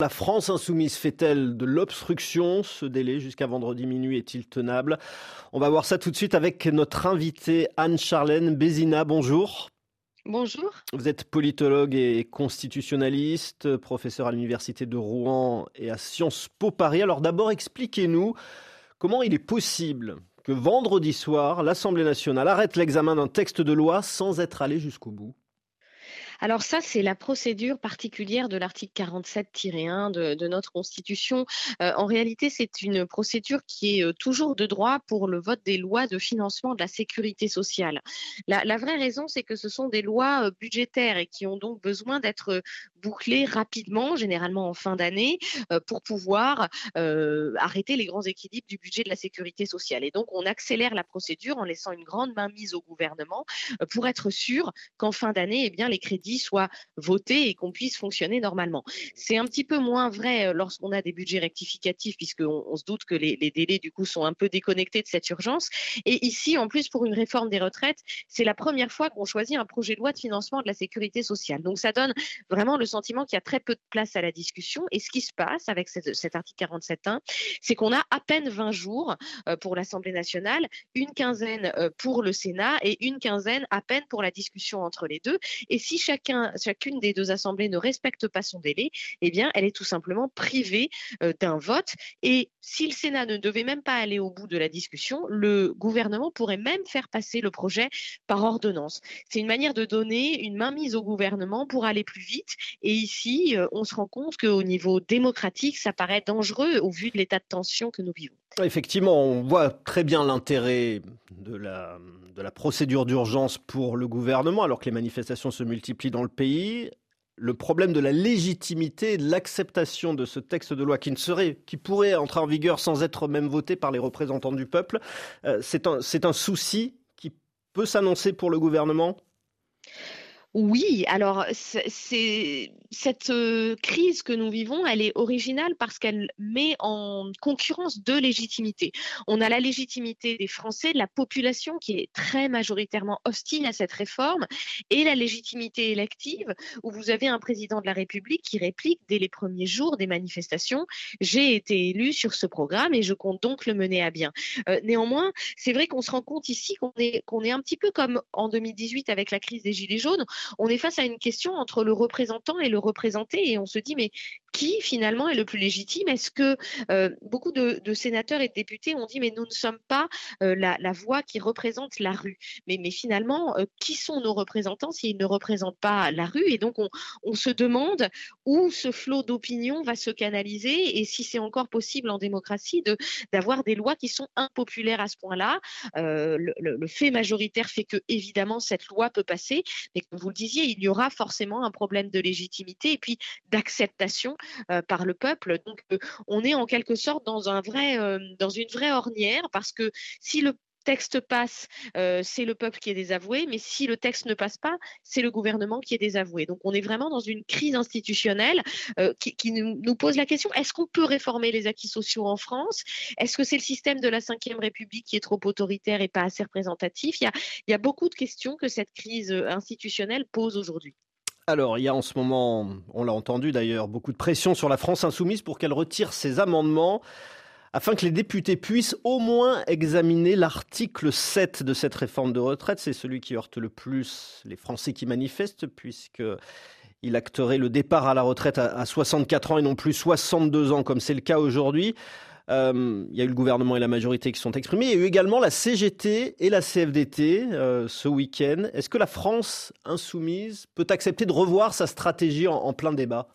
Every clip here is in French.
La France insoumise fait-elle de l'obstruction? Ce délai jusqu'à vendredi minuit est-il tenable? On va voir ça tout de suite avec notre invitée Anne-Charlène Bézina. Bonjour. Bonjour. Vous êtes politologue et constitutionnaliste, professeur à l'université de Rouen et à Sciences Po Paris. Alors d'abord, expliquez-nous comment il est possible que vendredi soir, l'Assemblée nationale arrête l'examen d'un texte de loi sans être allé jusqu'au bout. Alors ça, c'est la procédure particulière de l'article 47-1 de, notre Constitution. Euh, en réalité, c'est une procédure qui est euh, toujours de droit pour le vote des lois de financement de la sécurité sociale. La, vraie raison, c'est que ce sont des lois euh, budgétaires et qui ont donc besoin d'être bouclées rapidement, généralement en fin d'année, pour pouvoir arrêter les grands équilibres du budget de la sécurité sociale. Et donc, on accélère la procédure en laissant une grande main mise au gouvernement pour être sûr qu'en fin d'année, eh bien, les crédits soit voté et qu'on puisse fonctionner normalement. C'est un petit peu moins vrai euh, lorsqu'on a des budgets rectificatifs, puisqu'on on se doute que les, délais, du coup, sont un peu déconnectés de cette urgence. Et ici, en plus, pour une réforme des retraites, c'est la première fois qu'on choisit un projet de loi de financement de la sécurité sociale. Donc, ça donne vraiment le sentiment qu'il y a très peu de place à la discussion. Et ce qui se passe avec cet article 47.1, c'est qu'on a à peine 20 jours euh, pour l'Assemblée nationale, une quinzaine euh, pour le Sénat et une quinzaine à peine pour la discussion entre les deux. Et si chaque chacune des deux assemblées ne respecte pas son délai, eh bien, elle est tout simplement privée euh, d'un vote. Et si le Sénat ne devait même pas aller au bout de la discussion, le gouvernement pourrait même faire passer le projet par ordonnance. C'est une manière de donner une mainmise au gouvernement pour aller plus vite. Et ici, euh, on se rend compte qu'au niveau démocratique, ça paraît dangereux au vu de l'état de tension que nous vivons. Effectivement, on voit très bien l'intérêt de la, de la procédure d'urgence pour le gouvernement, alors que les manifestations se multiplient dans le pays. Le problème de la légitimité de l'acceptation de ce texte de loi qui ne serait, qui pourrait entrer en vigueur sans être même voté par les représentants du peuple, euh, c'est un souci qui peut s'annoncer pour le gouvernement oui, alors cette crise que nous vivons, elle est originale parce qu'elle met en concurrence deux légitimités. On a la légitimité des Français, de la population qui est très majoritairement hostile à cette réforme, et la légitimité élective où vous avez un président de la République qui réplique dès les premiers jours des manifestations j'ai été élu sur ce programme et je compte donc le mener à bien. Euh, néanmoins, c'est vrai qu'on se rend compte ici qu'on est qu'on est un petit peu comme en 2018 avec la crise des gilets jaunes on est face à une question entre le représentant et le représenté et on se dit mais qui finalement est le plus légitime? Est-ce que euh, beaucoup de, sénateurs et de députés ont dit mais nous ne sommes pas euh, la, voix qui représente la rue. Mais, mais finalement, euh, qui sont nos représentants s'ils ne représentent pas la rue? Et donc on, se demande où ce flot d'opinion va se canaliser et si c'est encore possible en démocratie de d'avoir des lois qui sont impopulaires à ce point-là. Le, le, fait majoritaire fait que évidemment cette loi peut passer, mais comme vous le disiez, il y aura forcément un problème de légitimité et puis d'acceptation euh, par le peuple. Donc, euh, on est en quelque sorte dans, un vrai, euh, dans une vraie ornière parce que si le texte passe, c'est le peuple qui est désavoué, mais si le texte ne passe pas, c'est le gouvernement qui est désavoué. Donc on est vraiment dans une crise institutionnelle qui, nous, pose la question, est-ce qu'on peut réformer les acquis sociaux en France? Est-ce que c'est le système de la Ve République qui est trop autoritaire et pas assez représentatif? Il y a beaucoup de questions que cette crise institutionnelle pose aujourd'hui. Alors, il y a en ce moment, on l'a entendu d'ailleurs, beaucoup de pression sur la France insoumise pour qu'elle retire ses amendements afin que les députés puissent au moins examiner l'article 7 de cette réforme de retraite. C'est celui qui heurte le plus les Français qui manifestent, puisqu'il acterait le départ à la retraite à 64 ans et non plus 62 ans, comme c'est le cas aujourd'hui. Euh, il y a eu le gouvernement et la majorité qui sont exprimés. Il y a eu également la CGT et la CFDT euh, ce week-end. Est-ce que la France insoumise peut accepter de revoir sa stratégie en plein débat?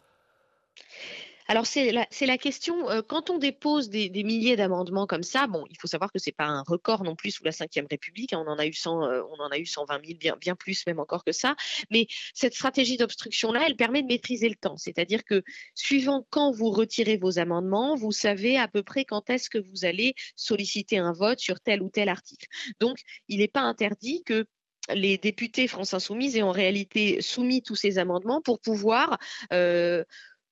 Alors c'est la, question, euh, quand on dépose des, milliers d'amendements comme ça, bon, il faut savoir que ce n'est pas un record non plus sous la Ve République, hein, on en a eu 100, euh, on en a eu 120 000, bien, bien plus même encore que ça, mais cette stratégie d'obstruction-là, elle permet de maîtriser le temps, c'est-à-dire que suivant quand vous retirez vos amendements, vous savez à peu près quand est-ce que vous allez solliciter un vote sur tel ou tel article. Donc, il n'est pas interdit que les députés France Insoumise aient en réalité soumis tous ces amendements pour pouvoir... Euh,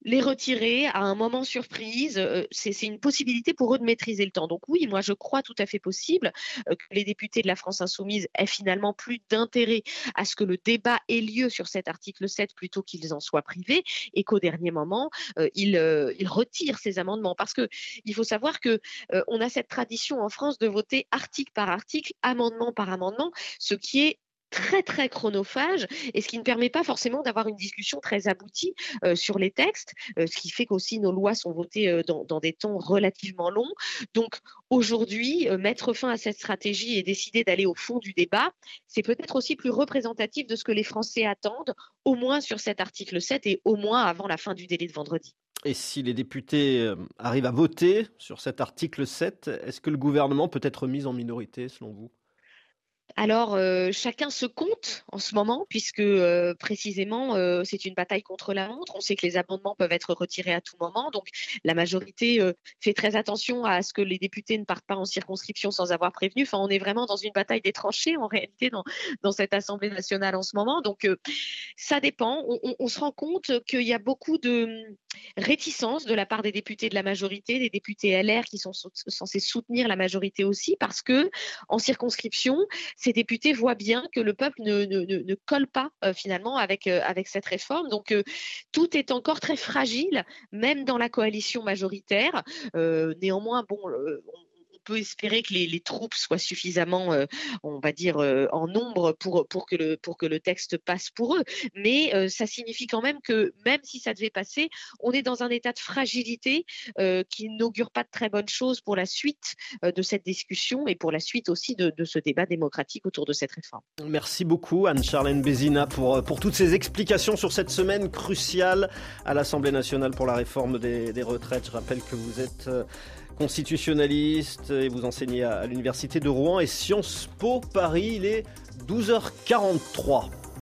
les retirer à un moment surprise, euh, c'est une possibilité pour eux de maîtriser le temps. Donc oui, moi je crois tout à fait possible euh, que les députés de la France insoumise aient finalement plus d'intérêt à ce que le débat ait lieu sur cet article 7 plutôt qu'ils en soient privés et qu'au dernier moment, euh, ils, retirent ces amendements. Parce que il faut savoir que on a cette tradition en France de voter article par article, amendement par amendement, ce qui est très très chronophage et ce qui ne permet pas forcément d'avoir une discussion très aboutie euh, sur les textes, euh, ce qui fait qu'aussi nos lois sont votées euh, dans, dans, des temps relativement longs. Donc aujourd'hui, mettre fin à cette stratégie et décider d'aller au fond du débat, c'est peut-être aussi plus représentatif de ce que les Français attendent, au moins sur cet article 7 et au moins avant la fin du délai de vendredi. Et si les députés arrivent à voter sur cet article 7, est-ce que le gouvernement peut être mis en minorité selon vous? Alors, euh, chacun se compte en ce moment, puisque euh, précisément, euh, c'est une bataille contre la montre. On sait que les amendements peuvent être retirés à tout moment. Donc, la majorité fait très attention à ce que les députés ne partent pas en circonscription sans avoir prévenu. Enfin, on est vraiment dans une bataille des tranchées, en réalité, dans, cette Assemblée nationale en ce moment. Donc, ça dépend. On, on, se rend compte qu'il y a beaucoup de hum, réticence de la part des députés de la majorité, des députés LR qui sont censés soutenir la majorité aussi, parce que en circonscription, ces députés voient bien que le peuple ne, colle pas euh, finalement avec, euh, avec cette réforme. Donc euh, tout est encore très fragile, même dans la coalition majoritaire. néanmoins, bon, espérer que les, troupes soient suffisamment, euh, on va dire, euh, en nombre pour, pour, que le, pour que le texte passe pour eux. Mais euh, ça signifie quand même que même si ça devait passer, on est dans un état de fragilité qui n'augure pas de très bonnes choses pour la suite de cette discussion et pour la suite aussi de, ce débat démocratique autour de cette réforme. Merci beaucoup Anne-Charlène Bézina pour, pour toutes ces explications sur cette semaine cruciale à l'Assemblée nationale pour la réforme des, des retraites. Je rappelle que vous êtes constitutionnaliste et vous enseignez à l'Université de Rouen et Sciences Po Paris. Il est 12h43.